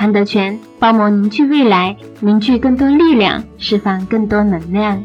韩德全帮忙凝聚未来，凝聚更多力量，释放更多能量。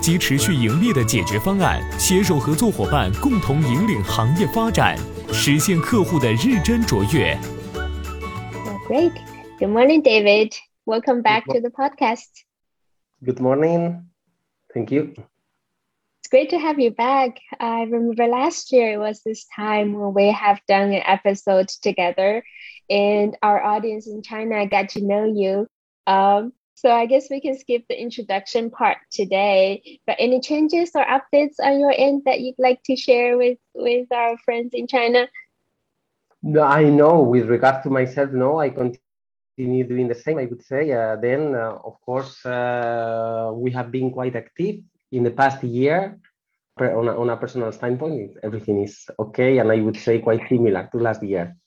及持续盈利的解决方案，携手合作伙伴共同引领行业发展，实现客户的日臻卓越。Great. Good morning, David. Welcome back to the podcast. Good morning. Thank you. It's great to have you back. I remember last year it was this time when we have done an episode together, and our audience in China got to know you. Um, so I guess we can skip the introduction part today. But any changes or updates on your end that you'd like to share with with our friends in China? No, I know. With regard to myself, no, I continue doing the same. I would say. Uh, then, uh, of course, uh, we have been quite active in the past year. On a, on a personal standpoint, everything is okay, and I would say quite similar to last year.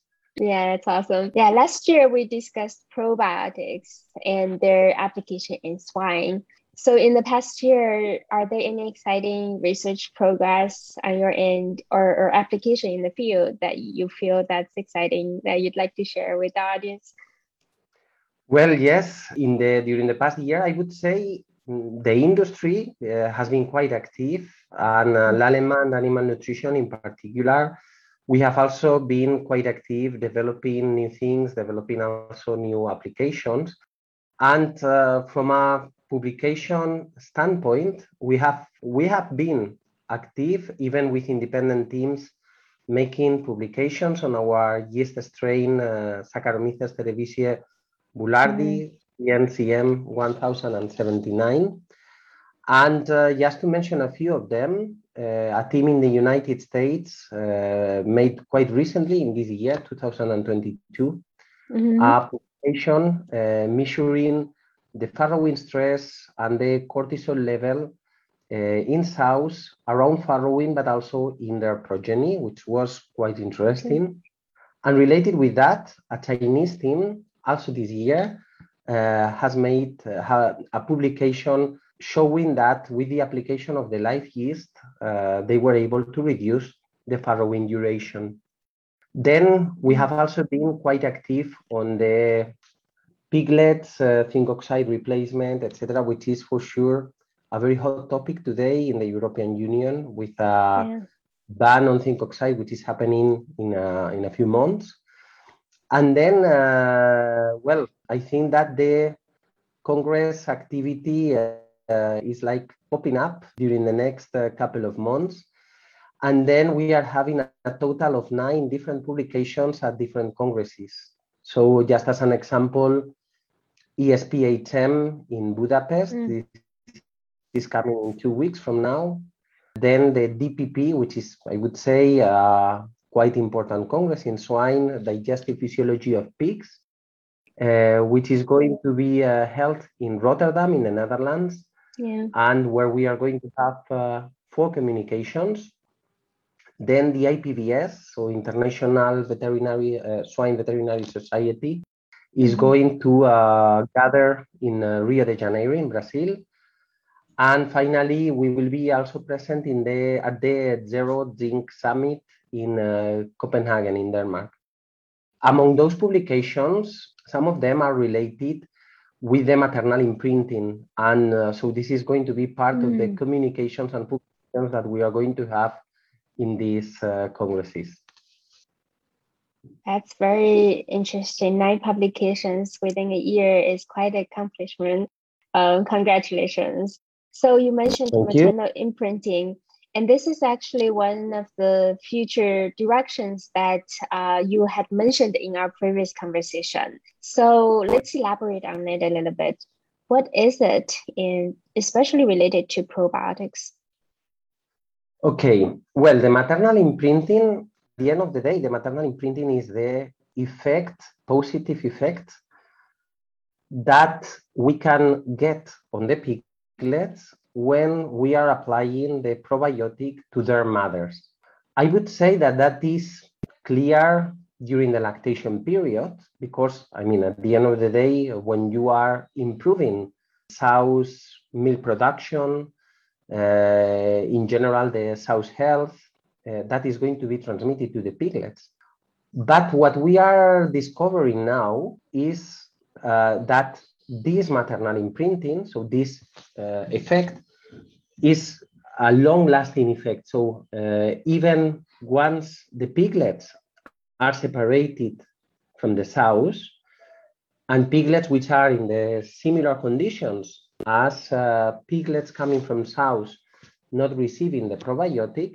Yeah, that's awesome. Yeah, last year we discussed probiotics and their application in swine. So, in the past year, are there any exciting research progress on your end or, or application in the field that you feel that's exciting that you'd like to share with the audience? Well, yes. In the during the past year, I would say mm, the industry uh, has been quite active, and uh, Lallemand Animal Nutrition in particular we have also been quite active developing new things, developing also new applications. And uh, from a publication standpoint, we have we have been active even with independent teams making publications on our yeast strain uh, Saccharomyces cerevisiae boulardii mm-hmm. NCM 1079. And uh, just to mention a few of them, a team in the United States uh, made quite recently in this year, 2022, mm-hmm. a publication uh, measuring the farrowing stress and the cortisol level uh, in sows around farrowing, but also in their progeny, which was quite interesting. Okay. And related with that, a Chinese team also this year uh, has made uh, a publication showing that with the application of the live yeast, uh, they were able to reduce the farrowing duration. Then we have also been quite active on the piglets, uh, zinc oxide replacement, etc., which is for sure a very hot topic today in the European Union with a yeah. ban on zinc oxide, which is happening in a, in a few months. And then, uh, well, I think that the Congress activity uh, uh, is like popping up during the next uh, couple of months. And then we are having a, total of nine different publications at different congresses. So just as an example, ESPHM in Budapest mm. is coming in two weeks from now. Then the DPP, which is, I would say, uh, quite important congress in swine, digestive physiology of pigs, uh, which is going to be uh, held in Rotterdam in the Netherlands yeah. and where we are going to have uh, four communications. Then the IPVS, so International Veterinary uh, Swine Veterinary Society, is mm-hmm. going to uh, gather in uh, Rio de Janeiro in Brazil. And finally, we will be also present in the at the Zero Zinc Summit in uh, Copenhagen in Denmark. Among those publications, some of them are related with the maternal imprinting. And uh, so this is going to be part mm. of the mm. communications and publications that we are going to have in these uh, congresses. That's very interesting. Nine publications within a year is quite an accomplishment. Um, congratulations. So you mentioned Thank maternal you. imprinting. And this is actually one of the future directions that uh, you had mentioned in our previous conversation. So let's elaborate on it a little bit. What is it, in, especially related to probiotics? Okay, well, the maternal imprinting, the end of the day, the maternal imprinting is the effect, positive effect that we can get on the piglets when we are applying the probiotic to their mothers. I would say that that is clear during the lactation period because, I mean, at the end of the day, when you are improving sow's milk production, uh, in general, the sow's health, uh, that is going to be transmitted to the piglets. But what we are discovering now is uh, that this maternal imprinting, so this uh, effect, is a long-lasting effect. So uh, even once the piglets are separated from the sows, and piglets which are in the similar conditions as uh, piglets coming from sows not receiving the probiotic,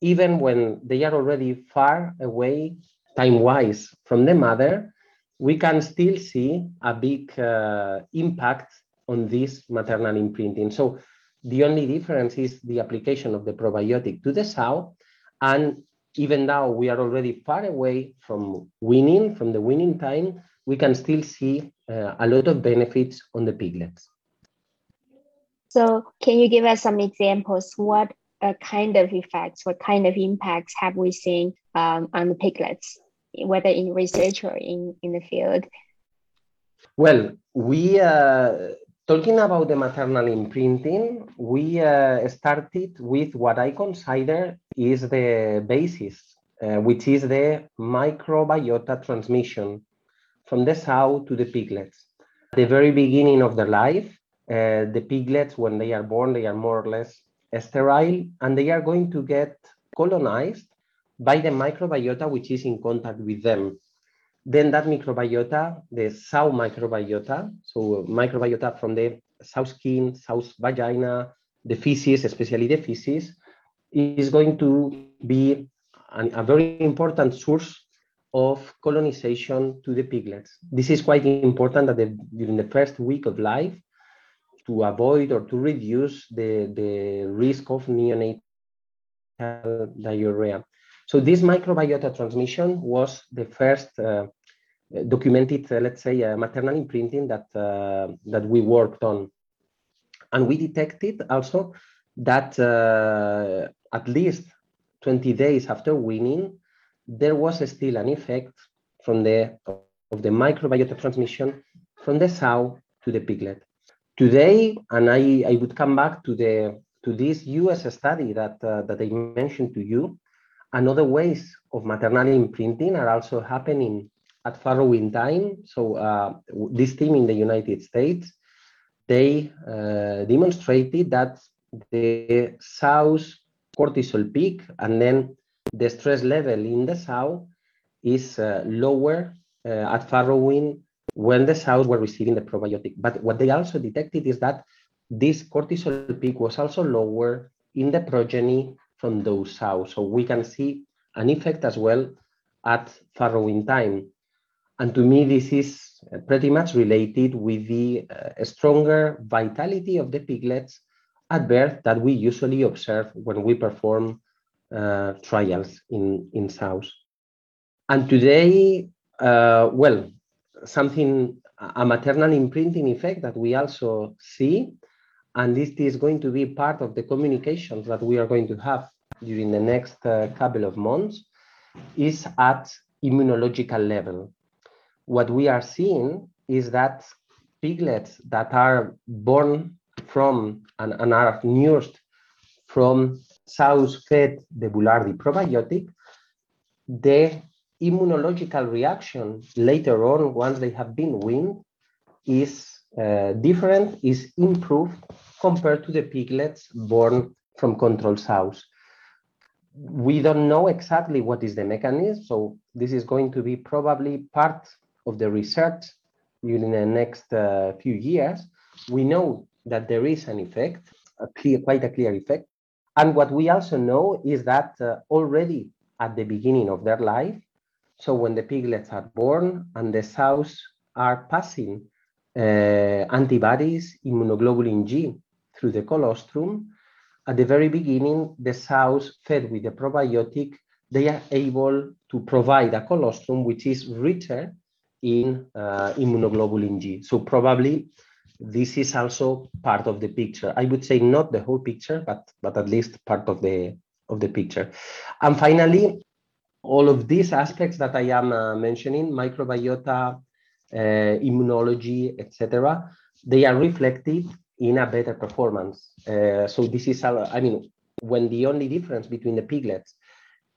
even when they are already far away time-wise from the mother, we can still see a big uh, impact on this maternal imprinting. So the only difference is the application of the probiotic to the sow. And even though we are already far away from weaning, from the weaning time, we can still see uh, a lot of benefits on the piglets. So can you give us some examples? What uh, kind of effects, what kind of impacts have we seen um, on the piglets? Whether in research or in, in the field? Well, we, uh, talking about the maternal imprinting, we uh, started with what I consider is the basis, uh, which is the microbiota transmission from the sow to the piglets. At the very beginning of their life, uh, the piglets, when they are born, they are more or less sterile and they are going to get colonized by the microbiota which is in contact with them. Then that microbiota, the sow microbiota, so microbiota from the sow skin, sow's vagina, the feces, especially the feces, is going to be an, a very important source of colonization to the piglets. This is quite important that during the first week of life to avoid or to reduce the, the risk of neonatal diarrhea. So this microbiota transmission was the first uh, documented, uh, let's say, uh, maternal imprinting that, uh, that we worked on. And we detected also that at least 20 days after weaning, there was still an effect from the, of the microbiota transmission from the sow to the piglet. Today, and I, I would come back to, the, to this US study that, uh, that I mentioned to you, and other ways of maternal imprinting are also happening at farrowing time. So uh, this team in the United States, they uh, demonstrated that the sow's cortisol peak and then the stress level in the sow is uh, lower uh, at farrowing when the sows were receiving the probiotic. But what they also detected is that this cortisol peak was also lower in the progeny from those sows. So we can see an effect as well at farrowing time. And to me, this is pretty much related with the uh, stronger vitality of the piglets at birth that we usually observe when we perform uh, trials in, in sows. And today, uh, well, something, a maternal imprinting effect that we also see and this is going to be part of the communications that we are going to have during the next uh, couple of months is at immunological level. What we are seeing is that piglets that are born from and, and are nursed from sows fed the Boulardii probiotic, the immunological reaction later on, once they have been weaned, is uh, different, is improved compared to the piglets born from control sows. We don't know exactly what is the mechanism, so this is going to be probably part of the research during the next uh, few years. We know that there is an effect, a clear, quite a clear effect. And what we also know is that uh, already at the beginning of their life, so when the piglets are born and the sows are passing antibodies, immunoglobulin G through the colostrum, at the very beginning, the sows fed with the probiotic, they are able to provide a colostrum which is richer in uh, immunoglobulin G. So probably this is also part of the picture. I would say not the whole picture, but but at least part of the of the picture. And finally, all of these aspects that I am uh, mentioning, microbiota, uh, immunology, etc., they are reflected in a better performance. Uh, so this is, I mean, when the only difference between the piglets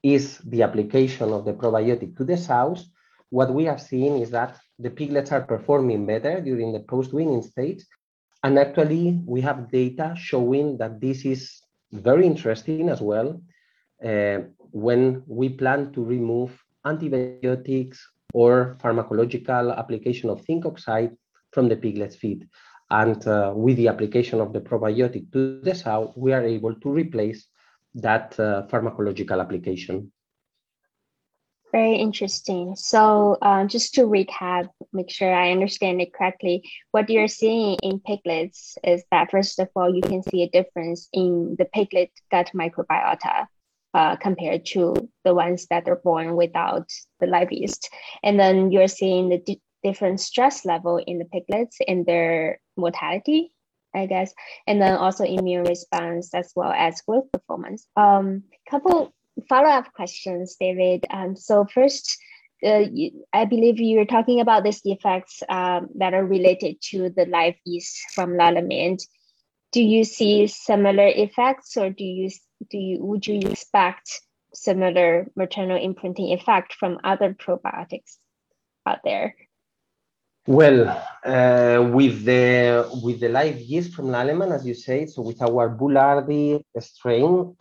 is the application of the probiotic to the sows, what we have seen is that the piglets are performing better during the post-weaning stage. And actually, we have data showing that this is very interesting as well uh, when we plan to remove antibiotics or pharmacological application of zinc oxide from the piglet's feed. And uh, with the application of the probiotic to the sow, we are able to replace that uh, pharmacological application. Very interesting. So, uh, just to recap, make sure I understand it correctly, what you're seeing in piglets is that, first of all, you can see a difference in the piglet gut microbiota uh, compared to the ones that are born without the live yeast. And then you're seeing the di- different stress level in the piglets and their mortality, I guess, and then also immune response as well as growth performance. Um, couple follow-up questions, David. Um, so first, uh, you, I believe you're talking about these effects um, that are related to the live yeast from Lallemand. Do you see similar effects, or do you do you would you expect similar maternal imprinting effect from other probiotics out there? Well, uh, with the with the live yeast from Lallemand, as you say, so with our Boulardii strain,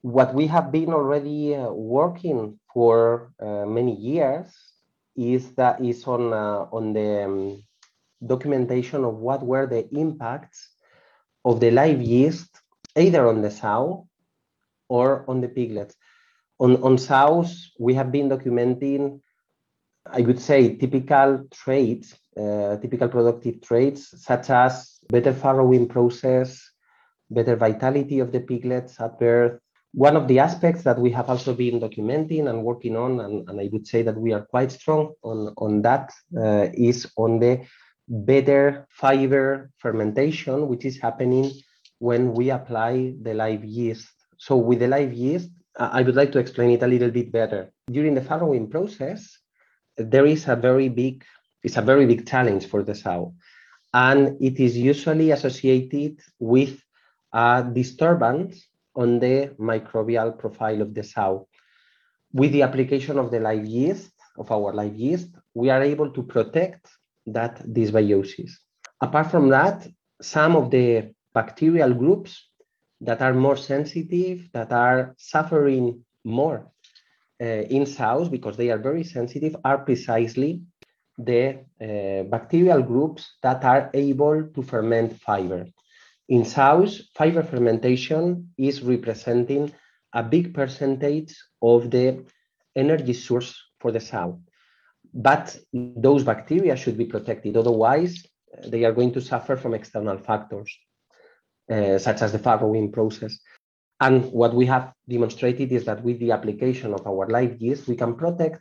what we have been already uh, working for uh, many years is that is on uh, on the um, documentation of what were the impacts of the live yeast either on the sow or on the piglets. On, on sows, we have been documenting, I would say, typical traits, uh, typical productive traits, such as better farrowing process, better vitality of the piglets at birth. One of the aspects that we have also been documenting and working on, and, and I would say that we are quite strong on, on that, uh, is on the better fiber fermentation, which is happening when we apply the live yeast so with the live yeast, I would like to explain it a little bit better. During the farrowing process, there is a very big, it's a very big challenge for the sow. And it is usually associated with a disturbance on the microbial profile of the sow. With the application of the live yeast, of our live yeast, we are able to protect that dysbiosis. Apart from that, some of the bacterial groups that are more sensitive, that are suffering more uh, in sows because they are very sensitive, are precisely the uh, bacterial groups that are able to ferment fiber. In sows, fiber fermentation is representing a big percentage of the energy source for the sow. But those bacteria should be protected, otherwise, they are going to suffer from external factors. Uh, such as the farrowing process. And what we have demonstrated is that with the application of our live yeast, we can protect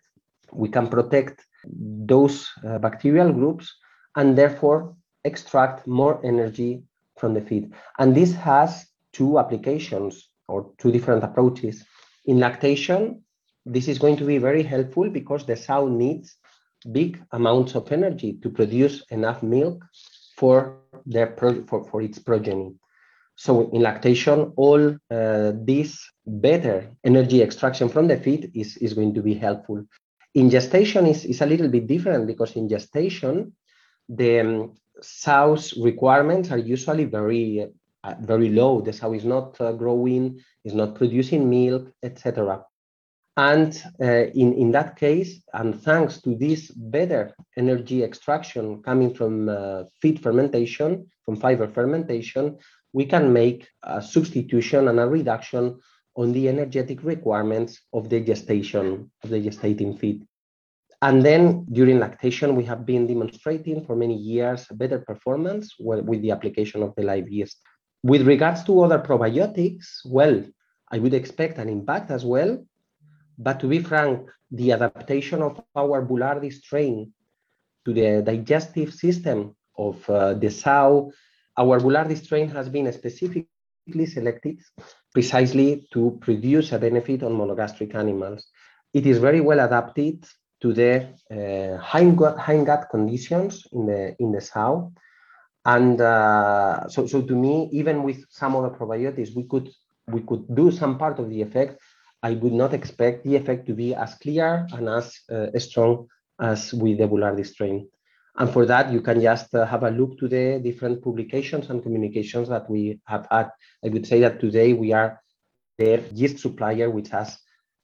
we can protect those uh, bacterial groups and therefore extract more energy from the feed. And this has two applications or two different approaches. In lactation, this is going to be very helpful because the sow needs big amounts of energy to produce enough milk for their pro- for, for its progeny. So in lactation, all uh, this better energy extraction from the feed is, is going to be helpful. In gestation is, is a little bit different because in gestation, the um, sow's requirements are usually very uh, very low. The sow is not uh, growing, is not producing milk, etc. And uh, in, in that case, and thanks to this better energy extraction coming from uh, feed fermentation, from fiber fermentation, we can make a substitution and a reduction on the energetic requirements of the gestation, of the gestating feed. And then during lactation, we have been demonstrating for many years better performance with the application of the live yeast. With regards to other probiotics, well, I would expect an impact as well but to be frank, the adaptation of our Boulardii strain to the digestive system of uh, the sow, our Boulardii strain has been specifically selected precisely to produce a benefit on monogastric animals. It is very well adapted to the uh, hindgut, conditions in the in the sow, and uh, so so to me, even with some other probiotics, we could we could do some part of the effect I would not expect the effect to be as clear and as uh, strong as with the Boulardii strain. And for that, you can just uh, have a look to the different publications and communications that we have had. I would say that today we are the yeast supplier which has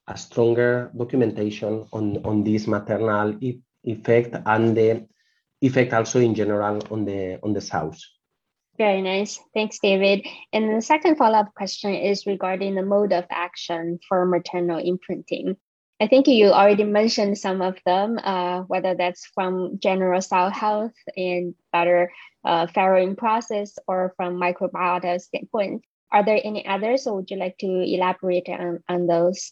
a stronger documentation on, on this maternal e effect and the effect also in general on the on the sows. Very nice. Thanks, David. And the second follow up question is regarding the mode of action for maternal imprinting. I think you already mentioned some of them, uh, whether that's from general cell health and better uh, farrowing process or from microbiota standpoint. Are there any others, or would you like to elaborate on, on those?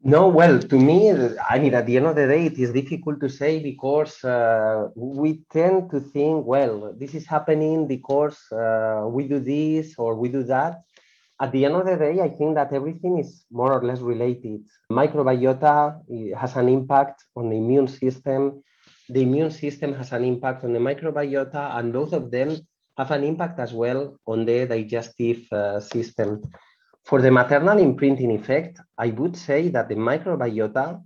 No, well, to me, I mean, at the end of the day, it is difficult to say because uh, we tend to think, well, this is happening because uh, we do this or we do that. At the end of the day, I think that everything is more or less related. Microbiota has an impact on the immune system. The immune system has an impact on the microbiota, and both of them have an impact as well on the digestive uh, system. For the maternal imprinting effect, I would say that the microbiota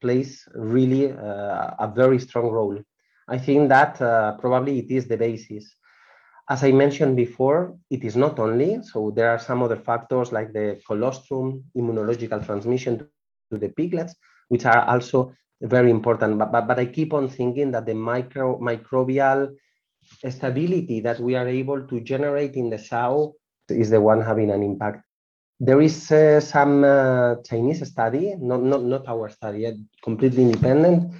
plays really uh, a very strong role. I think that uh, probably it is the basis. As I mentioned before, it is not only, so there are some other factors like the colostrum, immunological transmission to the piglets, which are also very important. But, but, but I keep on thinking that the micro, microbial stability that we are able to generate in the sow is the one having an impact. There is uh, some uh, Chinese study, not, not, not our study, completely independent,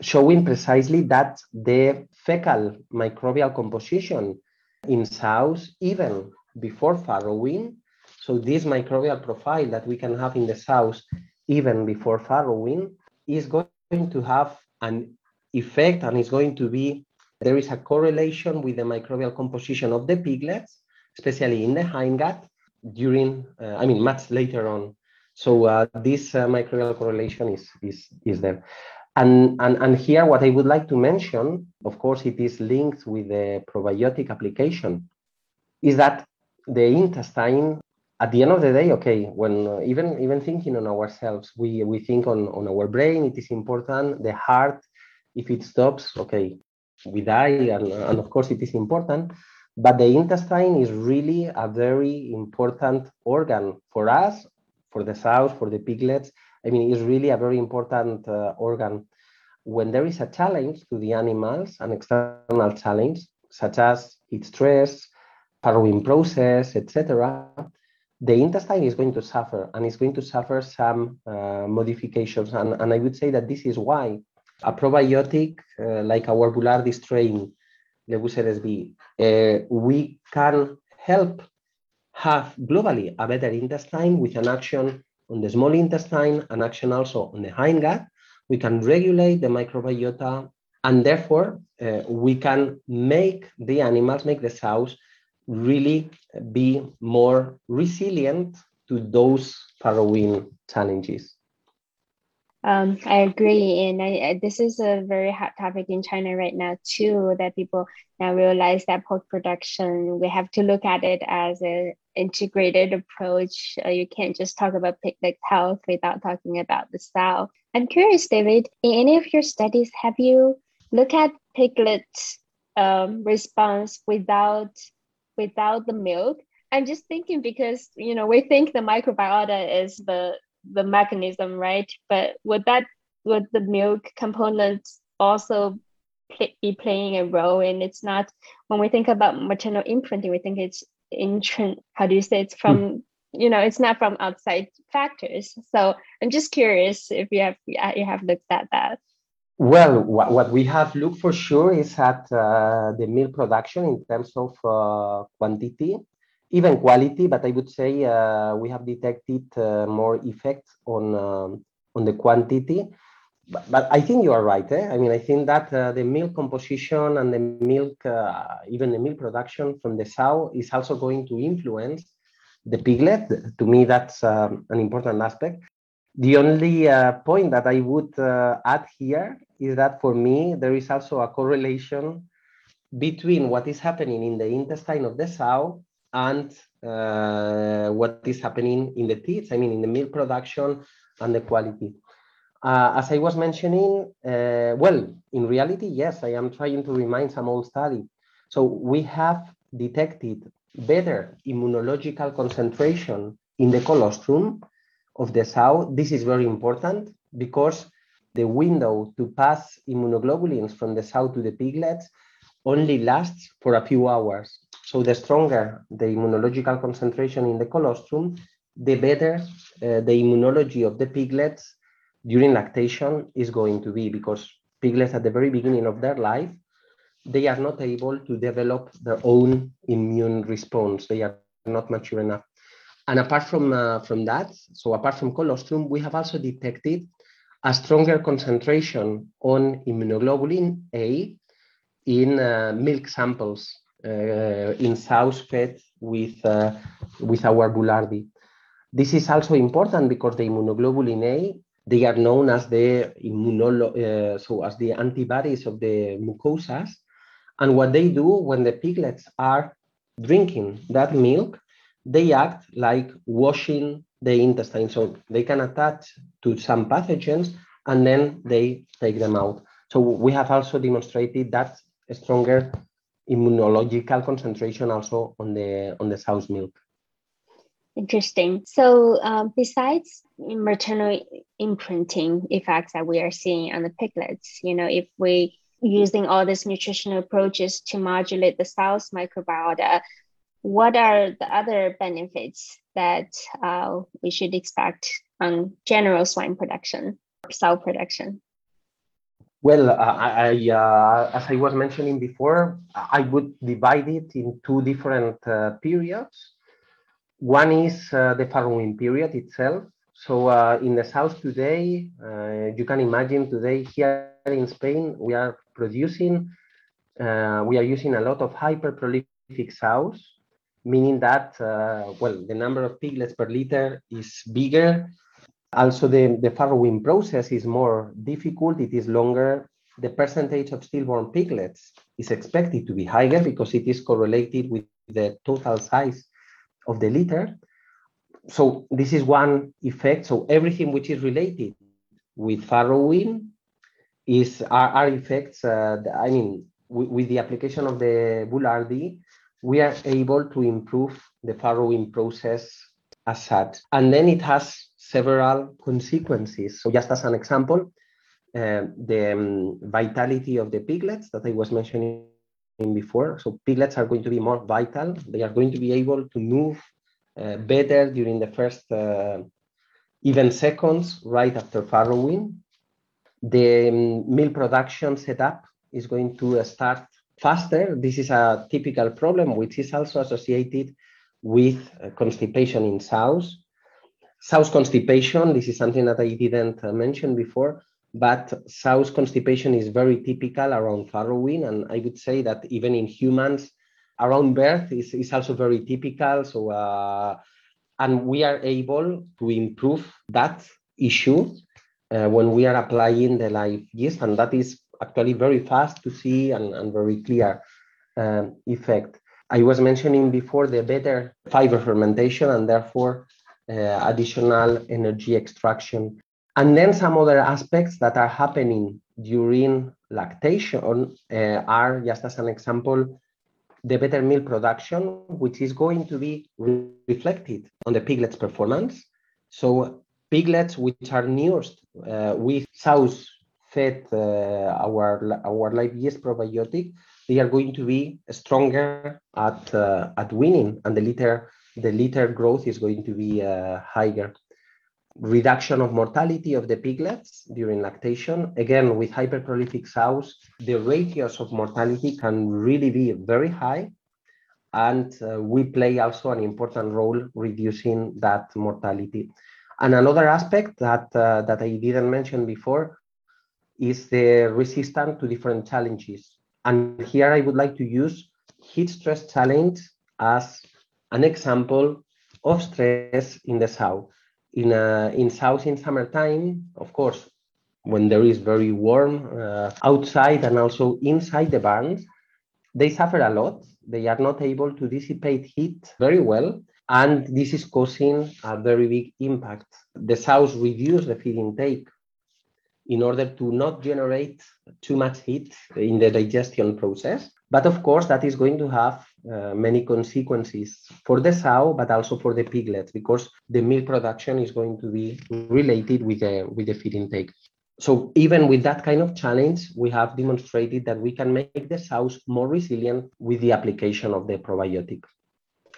showing precisely that the fecal microbial composition in sows, even before farrowing, so this microbial profile that we can have in the sows even before farrowing is going to have an effect and is going to be, there is a correlation with the microbial composition of the piglets, especially in the hindgut, during, uh, I mean, much later on. So uh, this uh, microbial correlation is, is, is there. And, and, and here, what I would like to mention, of course, it is linked with the probiotic application, is that the intestine, at the end of the day, okay, when uh, even even thinking on ourselves, we, we think on, on our brain, it is important, the heart, if it stops, okay, we die, and, and of course it is important. But the intestine is really a very important organ for us, for the sows, for the piglets. I mean, it's really a very important uh, organ. When there is a challenge to the animals, an external challenge, such as heat stress, farrowing process, etc., the intestine is going to suffer and it's going to suffer some uh, modifications. And, and I would say that this is why a probiotic uh, like our Boulardii strain Levucell SB, uh, we can help have globally a better intestine with an action on the small intestine, an action also on the hindgut. We can regulate the microbiota, and therefore uh, we can make the animals, make the sows really be more resilient to those farrowing challenges. Um, I agree, and I, this is a very hot topic in China right now too. That people now realize that post production we have to look at it as an integrated approach. Uh, you can't just talk about piglet health without talking about the sow. I'm curious, David. In any of your studies, have you looked at piglet um, response without without the milk? I'm just thinking because you know we think the microbiota is the the mechanism, right? But would that would the milk component also play, be playing a role? And it's not when we think about maternal imprinting, we think it's intrin. How do you say it's from? Hmm. You know, it's not from outside factors. So I'm just curious if you have you have looked at that. Well, what, what we have looked for sure is at uh, the milk production in terms of uh, quantity even quality, but I would say uh, we have detected uh, more effects on um, on the quantity. But, but, I think you are right. Eh? I mean, I think that uh, the milk composition and the milk, uh, even the milk production from the sow, is also going to influence the piglet. To me, that's um, an important aspect. The only uh, point that I would add here is that for me, there is also a correlation between what is happening in the intestine of the sow and uh, what is happening in the teats, I mean, in the milk production and the quality. Uh, as I was mentioning, uh, well, in reality, yes, I am trying to remind some old study. So we have detected better immunological concentration in the colostrum of the sow. This is very important because the window to pass immunoglobulins from the sow to the piglets only lasts for a few hours. So the stronger the immunological concentration in the colostrum, the better uh, the immunology of the piglets during lactation is going to be because piglets at the very beginning of their life, they are not able to develop their own immune response. They are not mature enough. And apart from, uh, from that, so apart from colostrum, we have also detected a stronger concentration on immunoglobulin A in uh, milk samples in sows fed with, uh, with our Boulardii. This is also important because the immunoglobulin A, they are known as the immunolo uh, so as the antibodies of the mucosas. And what they do when the piglets are drinking that milk, they act like washing the intestine. So they can attach to some pathogens and then they take them out. So we have also demonstrated that stronger immunological concentration also on the on the sow's milk. Interesting. So um, besides maternal imprinting effects that we are seeing on the piglets, you know, if we using all these nutritional approaches to modulate the sow's microbiota, what are the other benefits that uh, we should expect on general swine production, sow production? Well, I, I uh, as I was mentioning before, I would divide it in two different uh, periods. One is uh, the farrowing period itself. So uh, in the south today, uh, you can imagine today here in Spain, we are producing, uh, we are using a lot of hyperprolific sows, meaning that, well, the number of piglets per liter is bigger also, the, the farrowing process is more difficult, it is longer. The percentage of stillborn piglets is expected to be higher because it is correlated with the total size of the litter. So this is one effect. So everything which is related with farrowing is are, are effects. Uh, I mean, with the application of the Boulardii, we are able to improve the farrowing process as such. And then it has several consequences. So just as an example, uh, the um, vitality of the piglets that I was mentioning before. So piglets are going to be more vital. They are going to be able to move uh, better during the first uh, even seconds right after farrowing. The um, milk production setup is going to start faster. This is a typical problem, which is also associated with uh, constipation in sows. Sow's constipation, this is something that I didn't uh, mention before, but sow's constipation is very typical around farrowing. And I would say that even in humans, around birth is, is also very typical. So, uh, and we are able to improve that issue uh, when we are applying the live yeast, and that is actually very fast to see and, and very clear um, effect. I was mentioning before the better fiber fermentation and therefore uh, additional energy extraction. And then some other aspects that are happening during lactation uh, are, just as an example, the better milk production, which is going to be re- reflected on the piglet's performance. So piglets which are nursed uh, with sows fed uh, our our live yeast probiotic, they are going to be stronger at uh, at weaning, and the litter the litter growth is going to be higher. Reduction of mortality of the piglets during lactation. Again, with hyperprolific sows, the ratios of mortality can really be very high. And uh, we play also an important role reducing that mortality. And another aspect that, uh, that I didn't mention before is the resistance to different challenges. And here I would like to use heat stress challenge as an example of stress in the south. In, uh, in south in summertime, of course, when there is very warm uh, outside and also inside the barns, they suffer a lot. They are not able to dissipate heat very well. And this is causing a very big impact. The sows reduce the feed intake in order to not generate too much heat in the digestion process. But of course, that is going to have uh, many consequences for the sow, but also for the piglets, because the milk production is going to be related with the, with the feed intake. So even with that kind of challenge, we have demonstrated that we can make the sows more resilient with the application of the probiotic.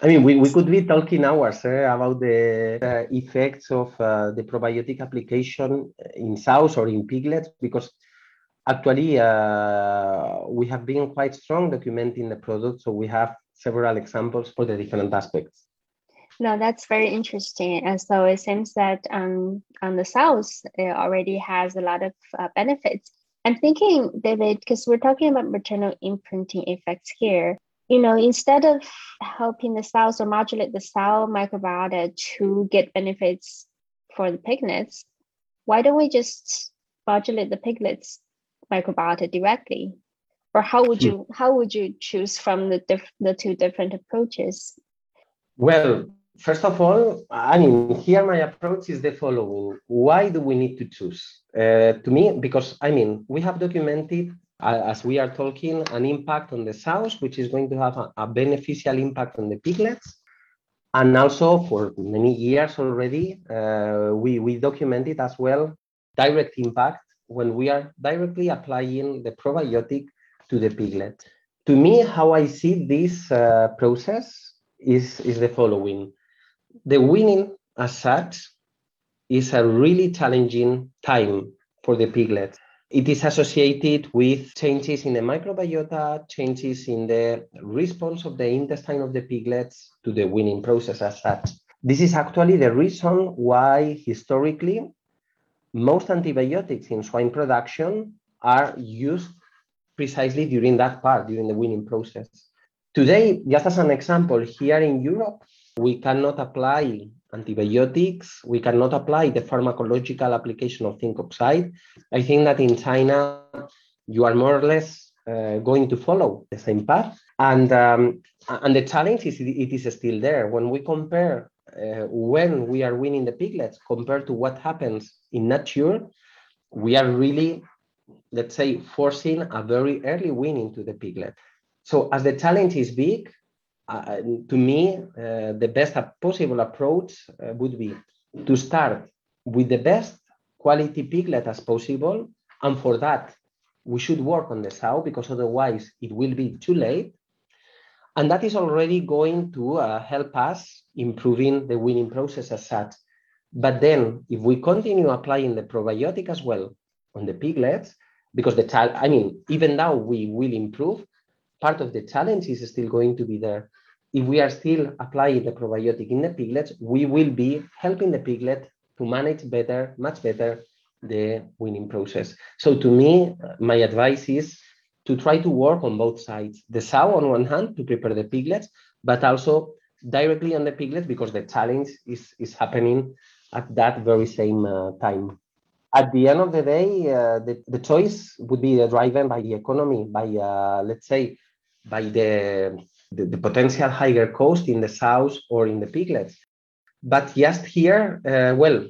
I mean, we, we could be talking hours eh, about the uh, effects of uh, the probiotic application in sows or in piglets, because actually uh, we have been quite strong documenting the product. So we have several examples for the different aspects. No, that's very interesting. And so it seems that um, on the sows, it already has a lot of uh, benefits. I'm thinking, David, because we're talking about maternal imprinting effects here you know, instead of helping the cells or modulate the cell microbiota to get benefits for the piglets, why don't we just modulate the piglets microbiota directly? Or how would you how would you choose from the diff- the two different approaches? Well, first of all, I mean, here my approach is the following: Why do we need to choose? Uh, to me, because I mean, we have documented as we are talking, an impact on the sows, which is going to have a, a, beneficial impact on the piglets. And also for many years already, uh, we, we documented as well direct impact when we are directly applying the probiotic to the piglet. To me, how I see this uh, process is, is the following. The weaning as such is a really challenging time for the piglet it is associated with changes in the microbiota, changes in the response of the intestine of the piglets to the weaning process as such. This is actually the reason why historically most antibiotics in swine production are used precisely during that part, during the weaning process. Today, just as an example, here in Europe, we cannot apply antibiotics. We cannot apply the pharmacological application of zinc oxide. I think that in China, you are more or less uh, going to follow the same path. And, um, and the challenge is it is still there. When we compare uh, when we are weaning the piglets compared to what happens in nature, we are really, let's say, forcing a very early weaning to the piglet. So as the challenge is big, uh, to me, uh, the best possible approach uh, would be to start with the best quality piglet as possible. And for that, we should work on the sow because otherwise it will be too late. And that is already going to uh, help us improving the weaning process as such. But then if we continue applying the probiotic as well on the piglets, because the child, I mean, even though we will improve, part of the challenge is still going to be there. If we are still applying the probiotic in the piglets, we will be helping the piglet to manage better, much better, the weaning process. So to me, my advice is to try to work on both sides. The sow on one hand to prepare the piglets, but also directly on the piglets because the challenge is, is happening at that very same uh, time. At the end of the day, uh, the, the choice would be driven by the economy, by, uh, let's say, by the, the, the, potential higher cost in the sows or in the piglets. But just here, uh, well,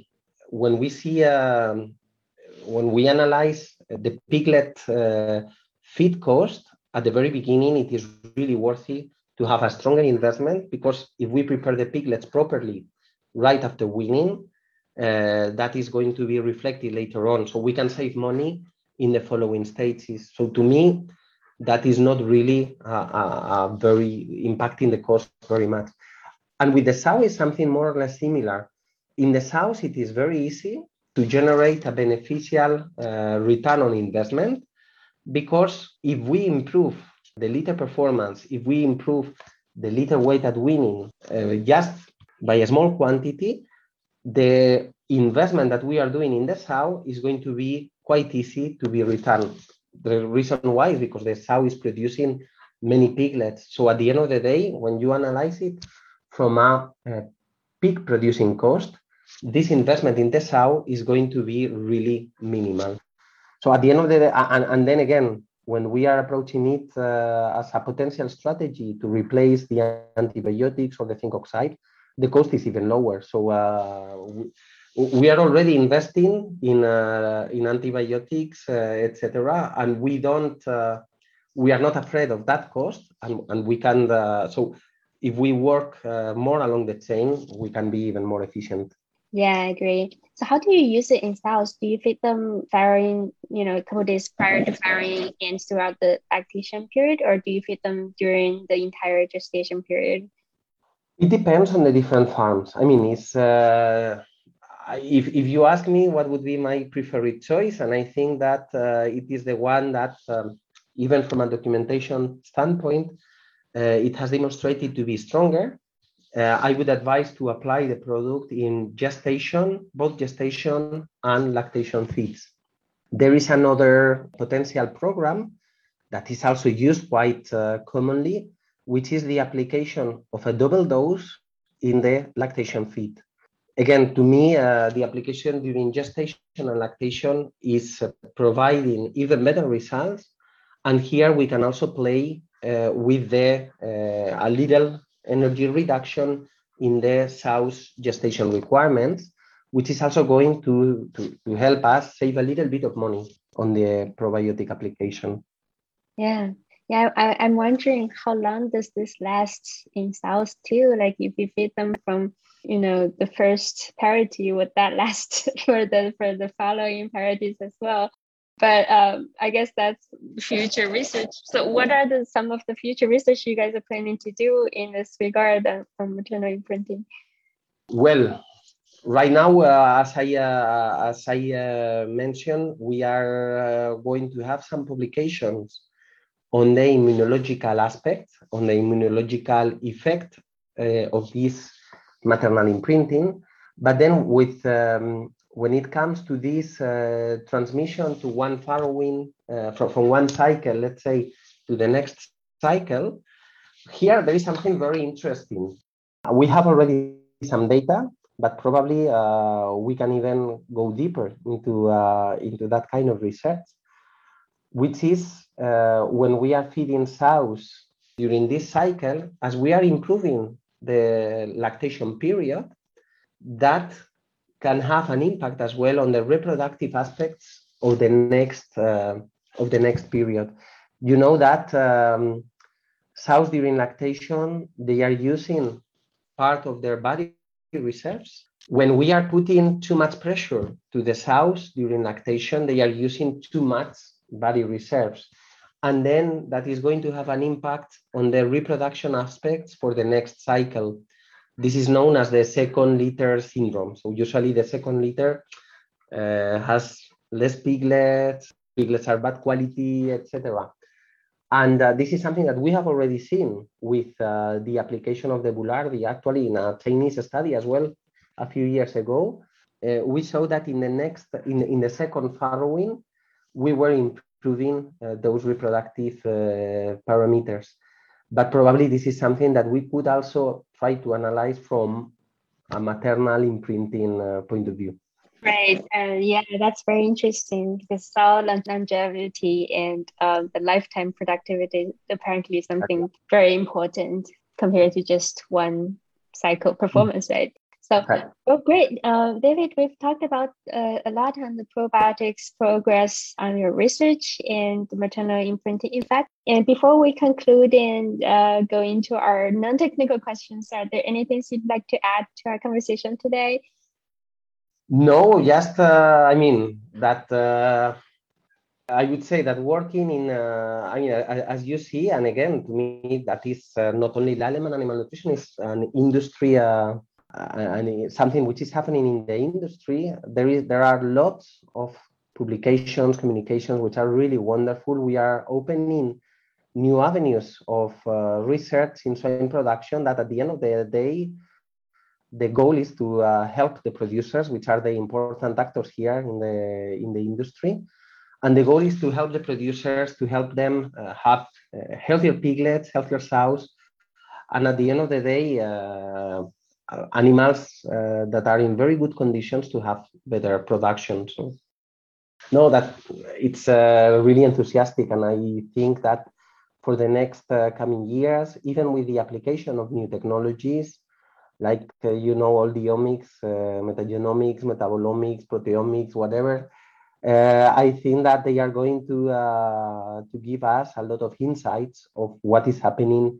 when we see, um, when we analyze the piglet uh, feed cost, at the very beginning, it is really worthy to have a stronger investment because if we prepare the piglets properly right after weaning, uh, that is going to be reflected later on. So we can save money in the following stages. So to me, that is not really uh, uh, very impacting the cost very much. And with the sow is something more or less similar. In the sows, it is very easy to generate a beneficial uh, return on investment because if we improve the litter performance, if we improve the litter weight at weaning uh, just by a small quantity, the investment that we are doing in the sow is going to be quite easy to be returned. The reason why is because the sow is producing many piglets. So at the end of the day, when you analyze it from a, a pig producing cost, this investment in the sow is going to be really minimal. So at the end of the day, and, and then again, when we are approaching it uh, as a potential strategy to replace the antibiotics or the zinc oxide, the cost is even lower. So uh, we, we, are already investing in uh, in antibiotics, uh, etc., and we don't. Uh, we are not afraid of that cost, and, and we can. Uh, so if we work more along the chain, we can be even more efficient. Yeah, I agree. So how do you use it in sows? Do you feed them farrowing, you know, a couple days prior to farrowing and throughout the lactation period, or do you feed them during the entire gestation period? It depends on the different farms. I mean, it's uh, if if you ask me what would be my preferred choice, and I think that uh, it is the one that um, even from a documentation standpoint, uh, it has demonstrated to be stronger uh, I would advise to apply the product in gestation, both gestation and lactation feeds. There is another potential program that is also used quite uh, commonly, which is the application of a double dose in the lactation feed. Again, to me, uh, the application during gestation and lactation is uh, providing even better results. And here we can also play uh, with the uh, a little energy reduction in the sow's gestation requirements, which is also going to, to, to help us save a little bit of money on the probiotic application. Yeah. Yeah, I, I'm wondering how long does this last in sows too? Like if you feed them from, you know, the first parity, would that last for the for the following parities as well? But um, I guess that's future research. So, what are the some of the future research you guys are planning to do in this regard on maternal imprinting? Well, right now, uh, as I uh, as I uh, mentioned, we are uh, going to have some publications on the immunological aspect, on the immunological effect uh, of this maternal imprinting. But then with um, when it comes to this uh, transmission to one farrowing uh, from, from one cycle, let's say, to the next cycle, here there is something very interesting. We have already some data, but probably uh, we can even go deeper into, uh, into that kind of research, which is uh, when we are feeding sows during this cycle, as we are improving the lactation period, that can have an impact as well on the reproductive aspects of the next uh, of the next period. You know that um, sows during lactation they are using part of their body reserves. When we are putting too much pressure to the sows during lactation, they are using too much body reserves. And then that is going to have an impact on the reproduction aspects for the next cycle. This is known as the second litter syndrome. So usually the second litter uh, has less piglets, piglets are bad quality, etc. And uh, this is something that we have already seen with uh, the application of the boulardii, actually in a Chinese study as well a few years ago. Uh, we saw that in the next, in, in the second farrowing, we were improving uh, those reproductive uh, parameters. But probably this is something that we could also try to analyze from a maternal imprinting uh, point of view. Right. Uh, yeah, that's very interesting because cell longevity and uh, the lifetime productivity apparently is something very important compared to just one cycle performance, right? So, okay. well, great. Uh, David, we've talked about uh, a lot on the probiotics progress on your research and the maternal imprinting effect. And before we conclude and uh, go into our non technical questions, are there anything you'd like to add to our conversation today? No, just, uh, I mean, that. Uh, I would say that working in, uh, I mean, as you see, and again, to me, that is not only Lallemand Animal Nutrition, is an industry and something which is happening in the industry. There is there are lots of publications, communications which are really wonderful. We are opening new avenues of uh, research in swine production that at the end of the day, the goal is to uh, help the producers, which are the important actors here in the in the industry. And the goal is to help the producers, to help them uh, have uh, healthier piglets, healthier sows, and at the end of the day, uh, uh, animals uh, that are in very good conditions to have better production. So, no, that it's uh, really enthusiastic, and I think that for the next coming years, even with the application of new technologies, like uh, you know all the omics, uh, metagenomics, metabolomics, proteomics, whatever. Uh, I think that they are going to to give us a lot of insights of what is happening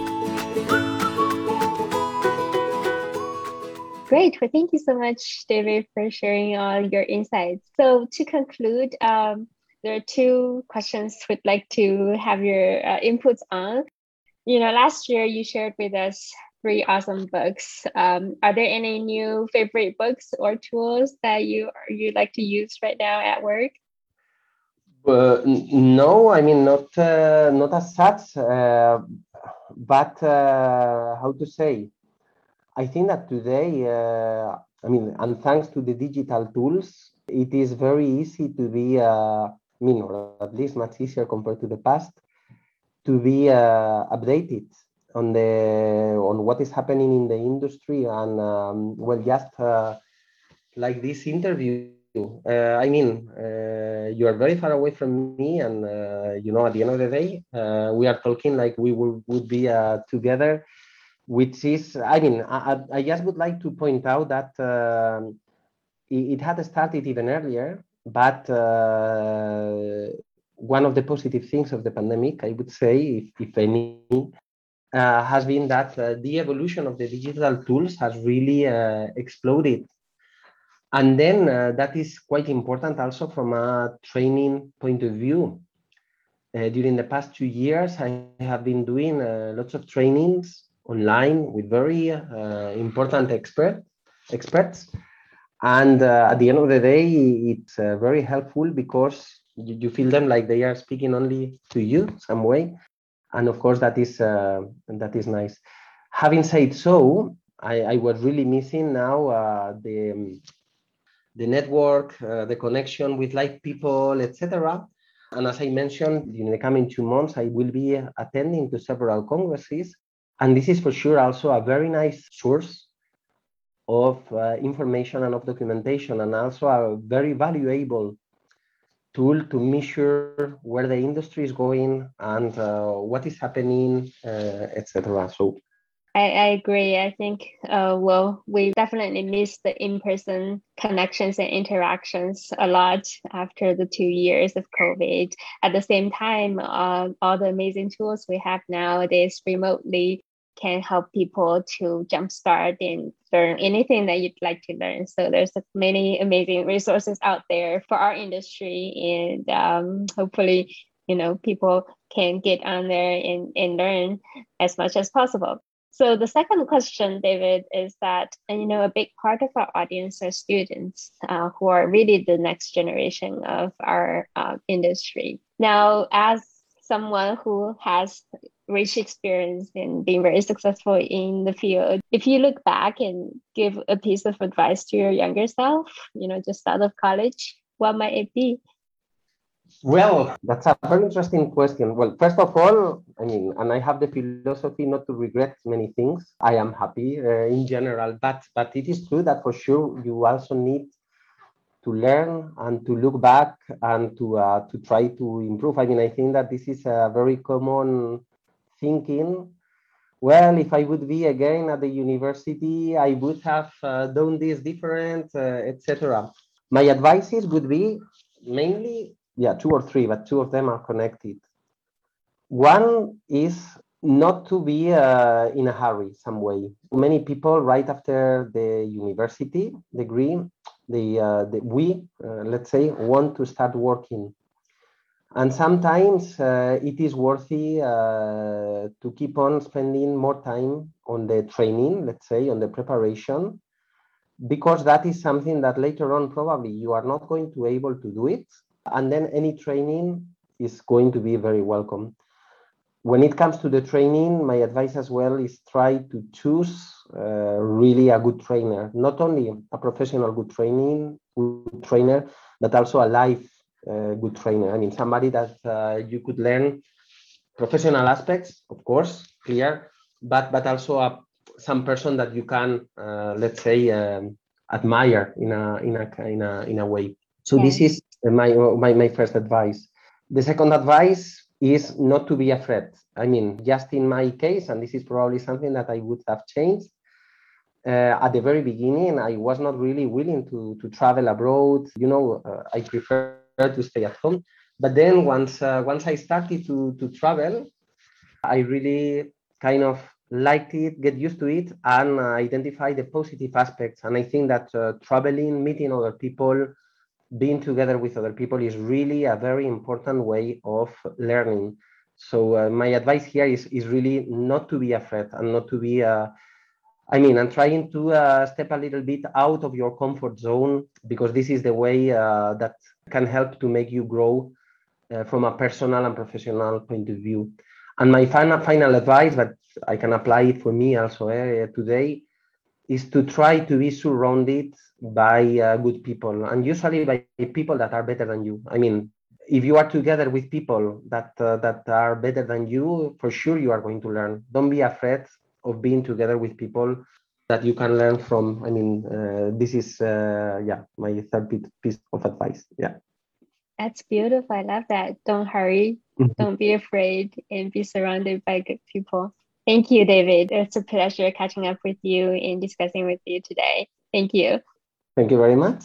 Great. Well, thank you so much, David, for sharing all your insights. So, to conclude, um, there are two questions we'd like to have your uh, inputs on. You know, last year you shared with us three awesome books. Um, are there any new favorite books or tools that you you like to use right now at work? Uh, no, I mean not uh, not as such, uh, but uh, how to say I think that today, uh, I mean, and thanks to the digital tools, it is very easy to be, uh, I mean, or at least much easier compared to the past, to be uh, updated on the on what is happening in the industry and um, well, just uh, like this interview. Uh, I mean, uh, you are very far away from me, and you know, at the end of the day, we are talking like we will, would be together which is, I mean, I, I just would like to point out that uh, it, it, had started even earlier, but uh, one of the positive things of the pandemic, I would say, if, if any, uh, has been that uh, the evolution of the digital tools has really uh, exploded. And then uh, that is quite important also from a training point of view. during the past two years, I have been doing lots of trainings online with very uh, important expert, experts. And uh, at the end of the day, it's uh, very helpful because you, you, feel them like they are speaking only to you some way. And of course, that is that is nice. Having said so, I, I was really missing now the the network, uh, the connection with like people, etc. And as I mentioned, in the coming two months, I will be attending to several congresses and this is for sure also a very nice source of uh, information and of documentation, and also a very valuable tool to measure where the industry is going and uh, what is happening, uh, etc. So I, I agree. I think, uh, well, we definitely miss the in person connections and interactions a lot after the two years of COVID. At the same time, uh, all the amazing tools we have nowadays remotely can help people to jumpstart and learn anything that you'd like to learn. So there's many amazing resources out there for our industry, and um, hopefully, you know, people can get on there and, and learn as much as possible. So the second question, David, is that you know a big part of our audience are students uh, who are really the next generation of our uh, industry. Now, as someone who has rich experience and being very successful in the field. If you look back and give a piece of advice to your younger self, you know, just out of college, what might it be? Well, that's a very interesting question. Well, first of all, I mean, and I have the philosophy not to regret many things. I am happy uh, in general, but but it is true that for sure you also need to learn and to look back and to uh, to try to improve. I mean, I think that this is a very common thinking. Well, if I would be again at the university, I would have uh, done this different, uh, etc. My advices would be mainly, yeah, two or three, but two of them are connected. One is not to be uh, in a hurry some way many people right after the university degree the, uh, the we uh, let's say want to start working and sometimes uh, it is worthy uh, to keep on spending more time on the training let's say on the preparation because that is something that later on probably you are not going to be able to do it. And then any training is going to be very welcome. When it comes to the training, my advice as well is try to choose uh, really a good trainer, not only a professional good training, good trainer, but also a life uh, good trainer. I mean, somebody that uh, you could learn professional aspects, of course, clear, but but also a, some person that you can, uh, let's say, um, admire in a in a in a in a way. So this is my my my first advice. The second advice is not to be afraid. I mean, just in my case, and this is probably something that I would have changed. Uh, at the very beginning, I was not really willing to, to travel abroad. You know, uh, I prefer to stay at home. But then once uh, once I started to, to travel, I really kind of liked it, get used to it, and identify the positive aspects. And I think that uh, traveling, meeting other people, being together with other people is really a very important way of learning. So uh, my advice here is, is really not to be afraid and not to be, uh, I mean, I'm trying to uh, step a little bit out of your comfort zone because this is the way uh, that can help to make you grow uh, from a personal and professional point of view. And my final, final advice, but I can apply it for me also eh, today, is to try to be surrounded by uh, good people and usually by people that are better than you. I mean, if you are together with people that uh, that are better than you, for sure you are going to learn. Don't be afraid of being together with people that you can learn from. I mean, uh, this is uh, yeah my third piece of advice. Yeah. That's beautiful. I love that. Don't hurry. Don't be afraid, and be surrounded by good people. Thank you, David. It's a pleasure catching up with you and discussing with you today. Thank you. Thank you very much.